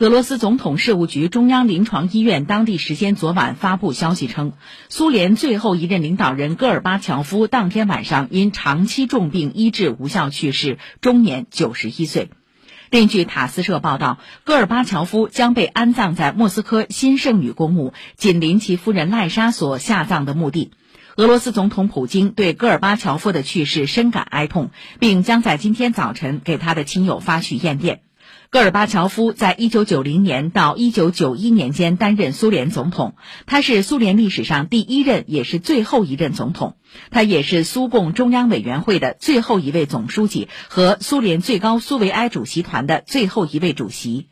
俄罗斯总统事务局中央临床医院当地时间昨晚发布消息称，苏联最后一任领导人戈尔巴乔夫当天晚上因长期重病医治无效去世，终年九十一岁。另据塔斯社报道，戈尔巴乔夫将被安葬在莫斯科新圣女公墓，紧邻其夫人赖莎所下葬的墓地。俄罗斯总统普京对戈尔巴乔夫的去世深感哀痛，并将在今天早晨给他的亲友发去唁电。戈尔巴乔夫在一九九零年到一九九一年间担任苏联总统，他是苏联历史上第一任也是最后一任总统。他也是苏共中央委员会的最后一位总书记和苏联最高苏维埃主席团的最后一位主席。